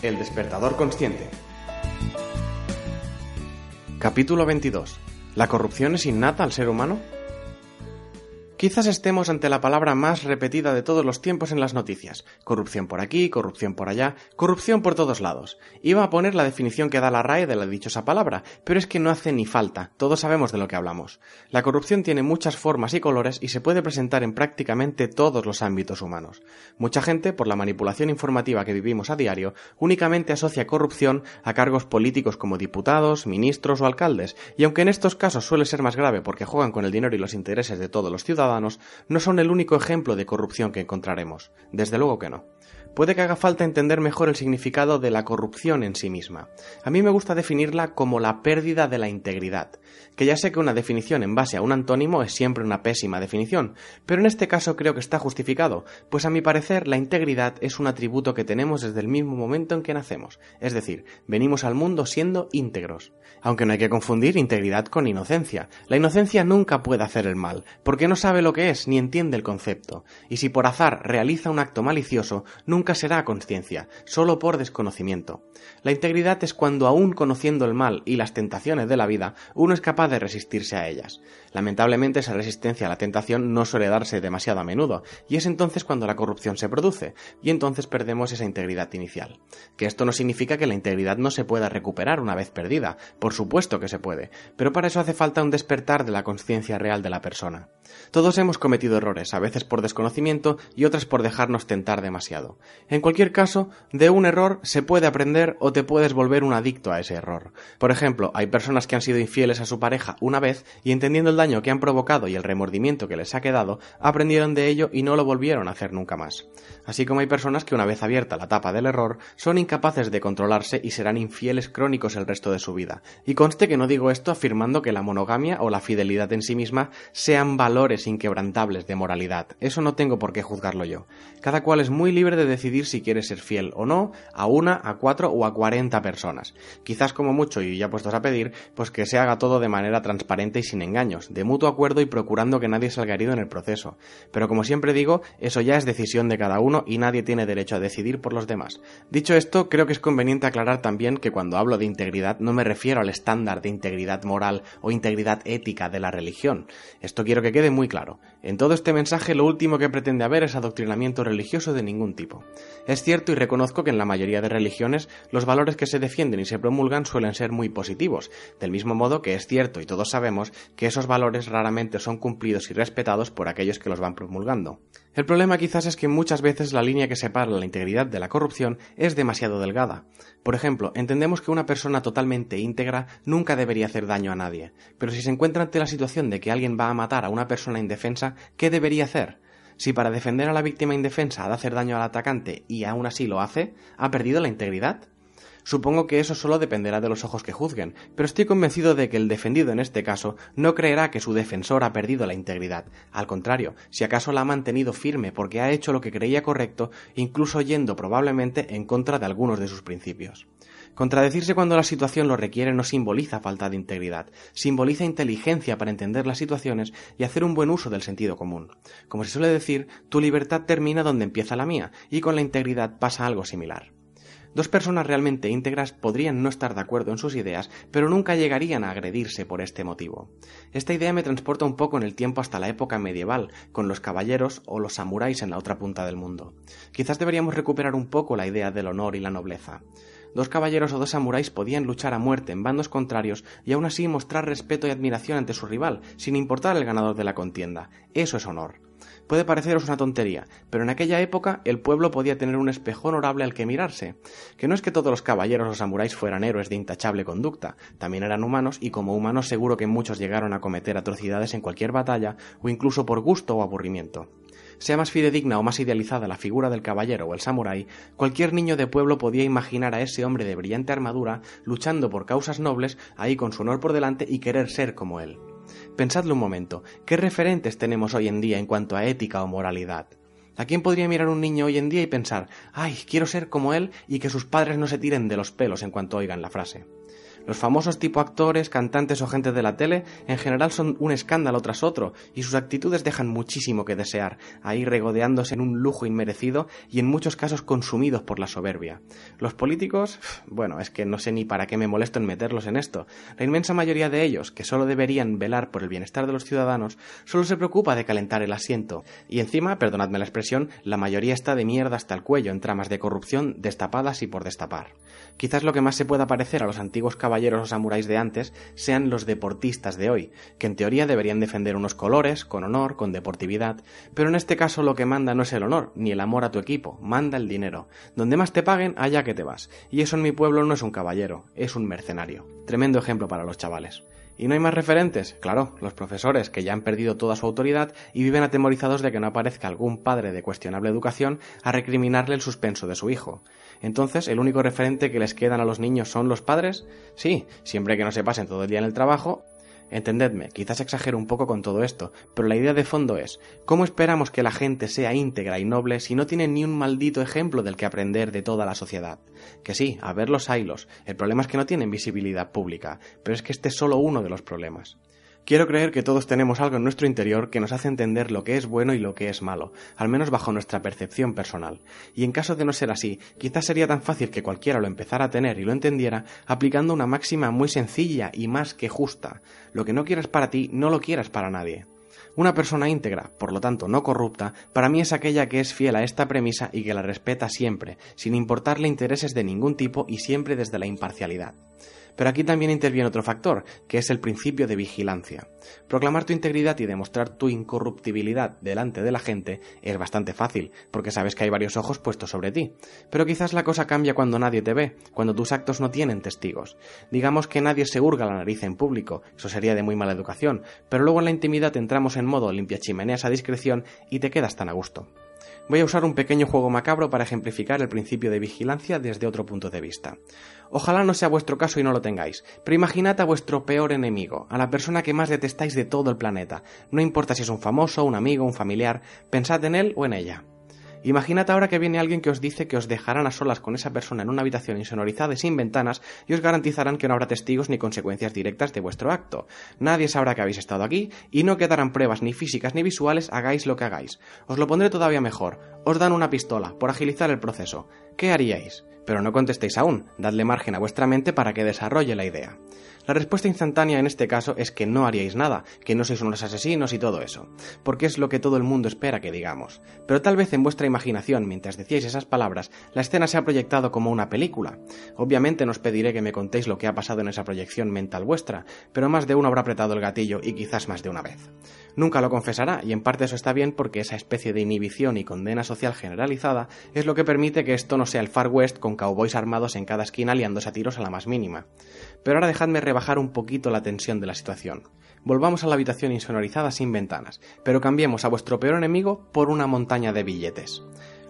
El despertador consciente. Capítulo 22. ¿La corrupción es innata al ser humano? Quizás estemos ante la palabra más repetida de todos los tiempos en las noticias. Corrupción por aquí, corrupción por allá, corrupción por todos lados. Iba a poner la definición que da la RAE de la dichosa palabra, pero es que no hace ni falta, todos sabemos de lo que hablamos. La corrupción tiene muchas formas y colores y se puede presentar en prácticamente todos los ámbitos humanos. Mucha gente, por la manipulación informativa que vivimos a diario, únicamente asocia corrupción a cargos políticos como diputados, ministros o alcaldes, y aunque en estos casos suele ser más grave porque juegan con el dinero y los intereses de todos los ciudadanos, no son el único ejemplo de corrupción que encontraremos. Desde luego que no. Puede que haga falta entender mejor el significado de la corrupción en sí misma. A mí me gusta definirla como la pérdida de la integridad, que ya sé que una definición en base a un antónimo es siempre una pésima definición, pero en este caso creo que está justificado, pues a mi parecer la integridad es un atributo que tenemos desde el mismo momento en que nacemos, es decir, venimos al mundo siendo íntegros. Aunque no hay que confundir integridad con inocencia. La inocencia nunca puede hacer el mal, porque no sabe lo que es ni entiende el concepto, y si por azar realiza un acto malicioso, nunca será conciencia, solo por desconocimiento. La integridad es cuando aún conociendo el mal y las tentaciones de la vida, uno es capaz de resistirse a ellas. Lamentablemente esa resistencia a la tentación no suele darse demasiado a menudo, y es entonces cuando la corrupción se produce, y entonces perdemos esa integridad inicial. Que esto no significa que la integridad no se pueda recuperar una vez perdida, por supuesto que se puede, pero para eso hace falta un despertar de la conciencia real de la persona. Todos hemos cometido errores, a veces por desconocimiento y otras por dejarnos tentar demasiado. En cualquier caso, de un error se puede aprender o te puedes volver un adicto a ese error. Por ejemplo, hay personas que han sido infieles a su pareja una vez y entendiendo el daño que han provocado y el remordimiento que les ha quedado, aprendieron de ello y no lo volvieron a hacer nunca más. Así como hay personas que una vez abierta la tapa del error, son incapaces de controlarse y serán infieles crónicos el resto de su vida. Y conste que no digo esto afirmando que la monogamia o la fidelidad en sí misma sean valores inquebrantables de moralidad. Eso no tengo por qué juzgarlo yo. Cada cual es muy libre de decidir si quiere ser fiel o no a una, a cuatro o a cuarenta personas. Quizás como mucho, y ya puestos a pedir, pues que se haga todo de manera transparente y sin engaños, de mutuo acuerdo y procurando que nadie salga herido en el proceso. Pero como siempre digo, eso ya es decisión de cada uno y nadie tiene derecho a decidir por los demás. Dicho esto, creo que es conveniente aclarar también que cuando hablo de integridad no me refiero al estándar de integridad moral o integridad ética de la religión. Esto quiero que quede muy claro. En todo este mensaje lo último que pretende haber es adoctrinamiento religioso de ningún tipo. Es cierto y reconozco que en la mayoría de religiones los valores que se defienden y se promulgan suelen ser muy positivos, del mismo modo que es cierto y todos sabemos que esos valores raramente son cumplidos y respetados por aquellos que los van promulgando. El problema quizás es que muchas veces la línea que separa la integridad de la corrupción es demasiado delgada. Por ejemplo, entendemos que una persona totalmente íntegra nunca debería hacer daño a nadie, pero si se encuentra ante la situación de que alguien va a matar a una persona indefensa, ¿qué debería hacer? Si para defender a la víctima indefensa ha de hacer daño al atacante y aún así lo hace, ¿ha perdido la integridad? Supongo que eso solo dependerá de los ojos que juzguen, pero estoy convencido de que el defendido en este caso no creerá que su defensor ha perdido la integridad. Al contrario, si acaso la ha mantenido firme porque ha hecho lo que creía correcto, incluso yendo probablemente en contra de algunos de sus principios. Contradecirse cuando la situación lo requiere no simboliza falta de integridad, simboliza inteligencia para entender las situaciones y hacer un buen uso del sentido común. Como se suele decir, tu libertad termina donde empieza la mía, y con la integridad pasa algo similar. Dos personas realmente íntegras podrían no estar de acuerdo en sus ideas, pero nunca llegarían a agredirse por este motivo. Esta idea me transporta un poco en el tiempo hasta la época medieval, con los caballeros o los samuráis en la otra punta del mundo. Quizás deberíamos recuperar un poco la idea del honor y la nobleza. Dos caballeros o dos samuráis podían luchar a muerte en bandos contrarios y aún así mostrar respeto y admiración ante su rival, sin importar el ganador de la contienda. Eso es honor. Puede pareceros una tontería, pero en aquella época el pueblo podía tener un espejo honorable al que mirarse. Que no es que todos los caballeros o samuráis fueran héroes de intachable conducta, también eran humanos y como humanos seguro que muchos llegaron a cometer atrocidades en cualquier batalla o incluso por gusto o aburrimiento sea más fidedigna o más idealizada la figura del caballero o el samurái, cualquier niño de pueblo podía imaginar a ese hombre de brillante armadura luchando por causas nobles, ahí con su honor por delante y querer ser como él. Pensadlo un momento, ¿qué referentes tenemos hoy en día en cuanto a ética o moralidad? ¿A quién podría mirar un niño hoy en día y pensar, ay, quiero ser como él y que sus padres no se tiren de los pelos en cuanto oigan la frase? Los famosos tipo actores, cantantes o gente de la tele en general son un escándalo tras otro y sus actitudes dejan muchísimo que desear, ahí regodeándose en un lujo inmerecido y en muchos casos consumidos por la soberbia. Los políticos, bueno, es que no sé ni para qué me molesto en meterlos en esto. La inmensa mayoría de ellos, que solo deberían velar por el bienestar de los ciudadanos, solo se preocupa de calentar el asiento. Y encima, perdonadme la expresión, la mayoría está de mierda hasta el cuello en tramas de corrupción destapadas y por destapar. Quizás lo que más se pueda parecer a los antiguos caballeros o samuráis de antes sean los deportistas de hoy, que en teoría deberían defender unos colores, con honor, con deportividad, pero en este caso lo que manda no es el honor, ni el amor a tu equipo, manda el dinero. Donde más te paguen, allá que te vas. Y eso en mi pueblo no es un caballero, es un mercenario. Tremendo ejemplo para los chavales. ¿Y no hay más referentes? Claro, los profesores, que ya han perdido toda su autoridad y viven atemorizados de que no aparezca algún padre de cuestionable educación a recriminarle el suspenso de su hijo. Entonces, ¿el único referente que les quedan a los niños son los padres? Sí, siempre que no se pasen todo el día en el trabajo Entendedme, quizás exagero un poco con todo esto, pero la idea de fondo es, ¿cómo esperamos que la gente sea íntegra y noble si no tiene ni un maldito ejemplo del que aprender de toda la sociedad? Que sí, a ver los hilos, el problema es que no tienen visibilidad pública, pero es que este es solo uno de los problemas. Quiero creer que todos tenemos algo en nuestro interior que nos hace entender lo que es bueno y lo que es malo, al menos bajo nuestra percepción personal. Y en caso de no ser así, quizás sería tan fácil que cualquiera lo empezara a tener y lo entendiera aplicando una máxima muy sencilla y más que justa. Lo que no quieras para ti, no lo quieras para nadie. Una persona íntegra, por lo tanto no corrupta, para mí es aquella que es fiel a esta premisa y que la respeta siempre, sin importarle intereses de ningún tipo y siempre desde la imparcialidad. Pero aquí también interviene otro factor, que es el principio de vigilancia. Proclamar tu integridad y demostrar tu incorruptibilidad delante de la gente es bastante fácil, porque sabes que hay varios ojos puestos sobre ti. Pero quizás la cosa cambia cuando nadie te ve, cuando tus actos no tienen testigos. Digamos que nadie se hurga la nariz en público, eso sería de muy mala educación, pero luego en la intimidad entramos en modo limpia chimeneas a discreción y te quedas tan a gusto. Voy a usar un pequeño juego macabro para ejemplificar el principio de vigilancia desde otro punto de vista. Ojalá no sea vuestro caso y no lo tengáis, pero imaginad a vuestro peor enemigo, a la persona que más detestáis de todo el planeta. No importa si es un famoso, un amigo, un familiar, pensad en él o en ella. Imaginad ahora que viene alguien que os dice que os dejarán a solas con esa persona en una habitación insonorizada y sin ventanas y os garantizarán que no habrá testigos ni consecuencias directas de vuestro acto. Nadie sabrá que habéis estado aquí y no quedarán pruebas ni físicas ni visuales, hagáis lo que hagáis. Os lo pondré todavía mejor. Os dan una pistola por agilizar el proceso. ¿Qué haríais? Pero no contestéis aún, dadle margen a vuestra mente para que desarrolle la idea. La respuesta instantánea en este caso es que no haríais nada, que no sois unos asesinos y todo eso, porque es lo que todo el mundo espera que digamos. Pero tal vez en vuestra imaginación, mientras decíais esas palabras, la escena se ha proyectado como una película. Obviamente no os pediré que me contéis lo que ha pasado en esa proyección mental vuestra, pero más de uno habrá apretado el gatillo y quizás más de una vez. Nunca lo confesará, y en parte eso está bien porque esa especie de inhibición y condena social generalizada es lo que permite que esto no sea el Far West con cowboys armados en cada esquina liándose a tiros a la más mínima. Pero ahora dejadme rebajar un poquito la tensión de la situación. Volvamos a la habitación insonorizada sin ventanas, pero cambiemos a vuestro peor enemigo por una montaña de billetes.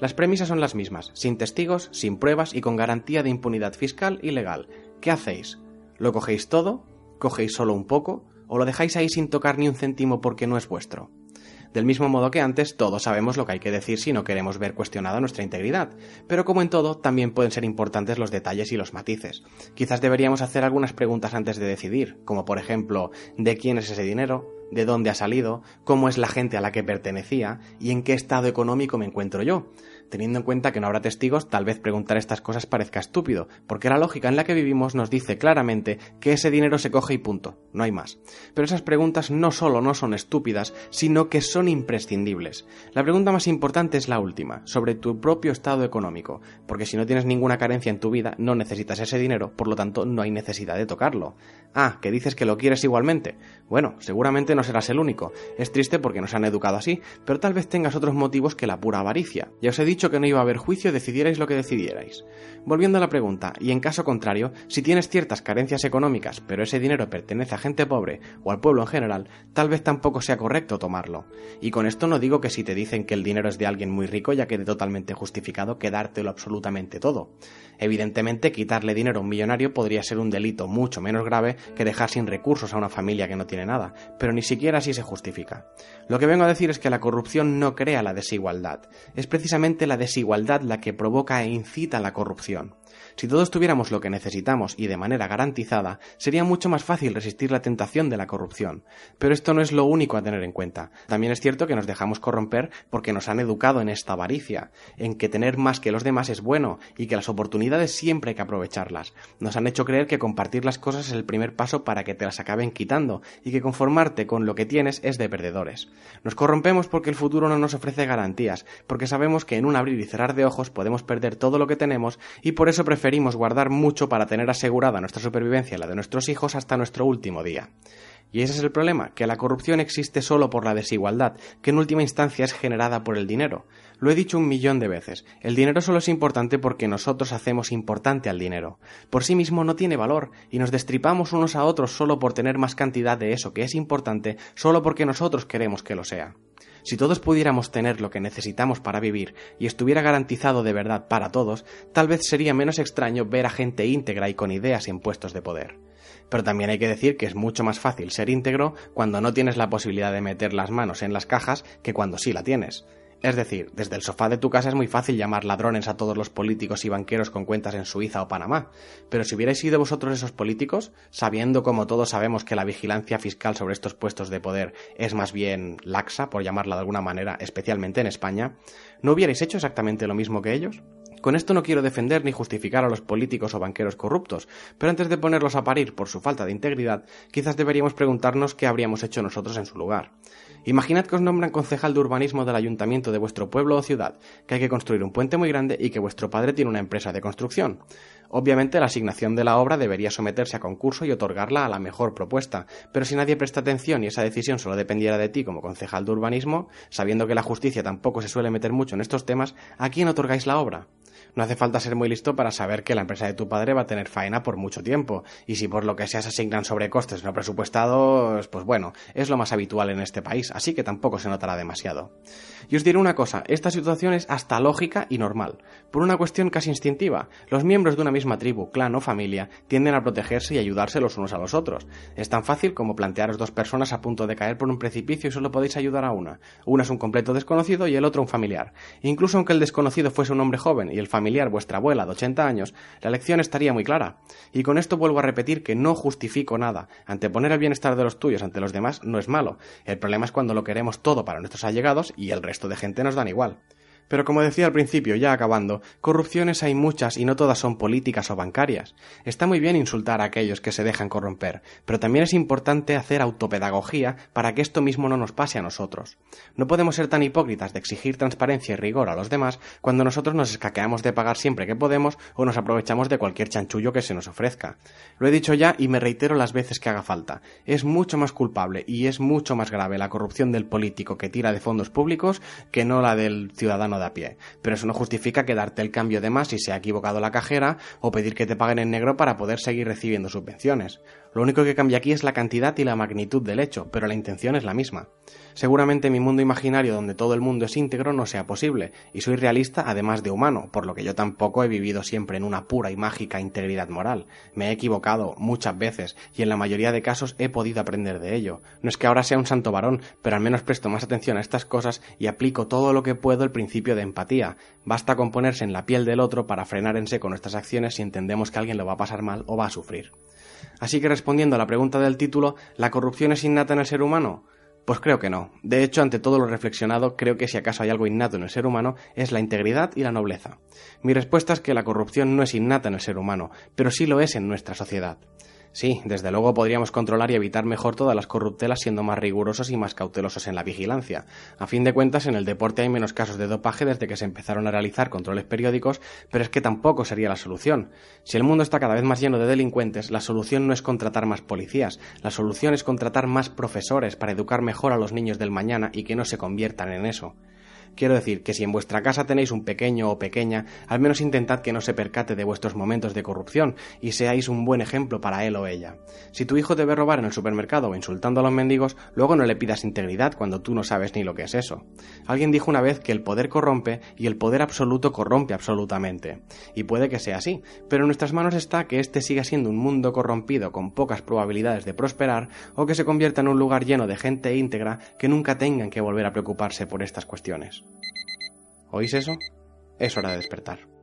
Las premisas son las mismas, sin testigos, sin pruebas y con garantía de impunidad fiscal y legal. ¿Qué hacéis? ¿Lo cogéis todo? ¿Cogéis solo un poco? ¿O lo dejáis ahí sin tocar ni un céntimo porque no es vuestro? Del mismo modo que antes, todos sabemos lo que hay que decir si no queremos ver cuestionada nuestra integridad, pero como en todo, también pueden ser importantes los detalles y los matices. Quizás deberíamos hacer algunas preguntas antes de decidir, como por ejemplo, ¿de quién es ese dinero? ¿De dónde ha salido? ¿Cómo es la gente a la que pertenecía? ¿Y en qué estado económico me encuentro yo? Teniendo en cuenta que no habrá testigos, tal vez preguntar estas cosas parezca estúpido, porque la lógica en la que vivimos nos dice claramente que ese dinero se coge y punto, no hay más. Pero esas preguntas no solo no son estúpidas, sino que son imprescindibles. La pregunta más importante es la última, sobre tu propio estado económico, porque si no tienes ninguna carencia en tu vida, no necesitas ese dinero, por lo tanto no hay necesidad de tocarlo. Ah, que dices que lo quieres igualmente. Bueno, seguramente no serás el único. Es triste porque nos han educado así, pero tal vez tengas otros motivos que la pura avaricia. Ya os he dicho que no iba a haber juicio decidierais lo que decidierais. Volviendo a la pregunta, y en caso contrario, si tienes ciertas carencias económicas, pero ese dinero pertenece a gente pobre o al pueblo en general, tal vez tampoco sea correcto tomarlo. Y con esto no digo que si te dicen que el dinero es de alguien muy rico ya quede totalmente justificado quedártelo absolutamente todo. Evidentemente, quitarle dinero a un millonario podría ser un delito mucho menos grave que dejar sin recursos a una familia que no tiene nada, pero ni siquiera así se justifica. Lo que vengo a decir es que la corrupción no crea la desigualdad, es precisamente la desigualdad la que provoca e incita la corrupción. Si todos tuviéramos lo que necesitamos y de manera garantizada, sería mucho más fácil resistir la tentación de la corrupción. Pero esto no es lo único a tener en cuenta. También es cierto que nos dejamos corromper porque nos han educado en esta avaricia, en que tener más que los demás es bueno y que las oportunidades siempre hay que aprovecharlas. Nos han hecho creer que compartir las cosas es el primer paso para que te las acaben quitando y que conformarte con lo que tienes es de perdedores. Nos corrompemos porque el futuro no nos ofrece garantías, porque sabemos que en un abrir y cerrar de ojos podemos perder todo lo que tenemos y por eso preferimos guardar mucho para tener asegurada nuestra supervivencia y la de nuestros hijos hasta nuestro último día. Y ese es el problema, que la corrupción existe solo por la desigualdad, que en última instancia es generada por el dinero. Lo he dicho un millón de veces, el dinero solo es importante porque nosotros hacemos importante al dinero. Por sí mismo no tiene valor, y nos destripamos unos a otros solo por tener más cantidad de eso que es importante, solo porque nosotros queremos que lo sea. Si todos pudiéramos tener lo que necesitamos para vivir y estuviera garantizado de verdad para todos, tal vez sería menos extraño ver a gente íntegra y con ideas en puestos de poder. Pero también hay que decir que es mucho más fácil ser íntegro cuando no tienes la posibilidad de meter las manos en las cajas que cuando sí la tienes. Es decir, desde el sofá de tu casa es muy fácil llamar ladrones a todos los políticos y banqueros con cuentas en Suiza o Panamá, pero si hubierais sido vosotros esos políticos, sabiendo como todos sabemos que la vigilancia fiscal sobre estos puestos de poder es más bien laxa, por llamarla de alguna manera, especialmente en España, ¿no hubierais hecho exactamente lo mismo que ellos? Con esto no quiero defender ni justificar a los políticos o banqueros corruptos, pero antes de ponerlos a parir por su falta de integridad, quizás deberíamos preguntarnos qué habríamos hecho nosotros en su lugar. Imaginad que os nombran concejal de urbanismo del ayuntamiento de vuestro pueblo o ciudad, que hay que construir un puente muy grande y que vuestro padre tiene una empresa de construcción. Obviamente la asignación de la obra debería someterse a concurso y otorgarla a la mejor propuesta, pero si nadie presta atención y esa decisión solo dependiera de ti como concejal de urbanismo, sabiendo que la justicia tampoco se suele meter mucho en estos temas, ¿a quién otorgáis la obra? No hace falta ser muy listo para saber que la empresa de tu padre va a tener faena por mucho tiempo, y si por lo que sea se asignan sobrecostes no presupuestados, pues bueno, es lo más habitual en este país, así que tampoco se notará demasiado. Y os diré una cosa, esta situación es hasta lógica y normal, por una cuestión casi instintiva. Los miembros de una misma tribu, clan o familia tienden a protegerse y ayudarse los unos a los otros. Es tan fácil como plantearos dos personas a punto de caer por un precipicio y solo podéis ayudar a una. Una es un completo desconocido y el otro un familiar. Incluso aunque el desconocido fuese un hombre joven y el familiar vuestra abuela de 80 años, la lección estaría muy clara. Y con esto vuelvo a repetir que no justifico nada. Anteponer el bienestar de los tuyos ante los demás no es malo. El problema es cuando lo queremos todo para nuestros allegados y el resto de gente nos dan igual. Pero como decía al principio, ya acabando, corrupciones hay muchas y no todas son políticas o bancarias. Está muy bien insultar a aquellos que se dejan corromper, pero también es importante hacer autopedagogía para que esto mismo no nos pase a nosotros. No podemos ser tan hipócritas de exigir transparencia y rigor a los demás cuando nosotros nos escaqueamos de pagar siempre que podemos o nos aprovechamos de cualquier chanchullo que se nos ofrezca. Lo he dicho ya y me reitero las veces que haga falta. Es mucho más culpable y es mucho más grave la corrupción del político que tira de fondos públicos que no la del ciudadano de a pie. Pero eso no justifica que darte el cambio de más si se ha equivocado la cajera o pedir que te paguen en negro para poder seguir recibiendo subvenciones. Lo único que cambia aquí es la cantidad y la magnitud del hecho, pero la intención es la misma. Seguramente mi mundo imaginario donde todo el mundo es íntegro no sea posible, y soy realista además de humano, por lo que yo tampoco he vivido siempre en una pura y mágica integridad moral. Me he equivocado muchas veces, y en la mayoría de casos he podido aprender de ello. No es que ahora sea un santo varón, pero al menos presto más atención a estas cosas y aplico todo lo que puedo el principio de empatía. Basta con ponerse en la piel del otro para frenar en nuestras acciones si entendemos que alguien lo va a pasar mal o va a sufrir. Así que respondiendo a la pregunta del título, ¿la corrupción es innata en el ser humano? Pues creo que no. De hecho, ante todo lo reflexionado, creo que si acaso hay algo innato en el ser humano es la integridad y la nobleza. Mi respuesta es que la corrupción no es innata en el ser humano, pero sí lo es en nuestra sociedad. Sí, desde luego podríamos controlar y evitar mejor todas las corruptelas siendo más rigurosos y más cautelosos en la vigilancia. A fin de cuentas, en el deporte hay menos casos de dopaje desde que se empezaron a realizar controles periódicos, pero es que tampoco sería la solución. Si el mundo está cada vez más lleno de delincuentes, la solución no es contratar más policías, la solución es contratar más profesores para educar mejor a los niños del mañana y que no se conviertan en eso. Quiero decir que si en vuestra casa tenéis un pequeño o pequeña, al menos intentad que no se percate de vuestros momentos de corrupción y seáis un buen ejemplo para él o ella. Si tu hijo debe robar en el supermercado o insultando a los mendigos, luego no le pidas integridad cuando tú no sabes ni lo que es eso. Alguien dijo una vez que el poder corrompe y el poder absoluto corrompe absolutamente. Y puede que sea así, pero en nuestras manos está que este siga siendo un mundo corrompido con pocas probabilidades de prosperar o que se convierta en un lugar lleno de gente íntegra que nunca tengan que volver a preocuparse por estas cuestiones. ¿Oís eso? Es hora de despertar.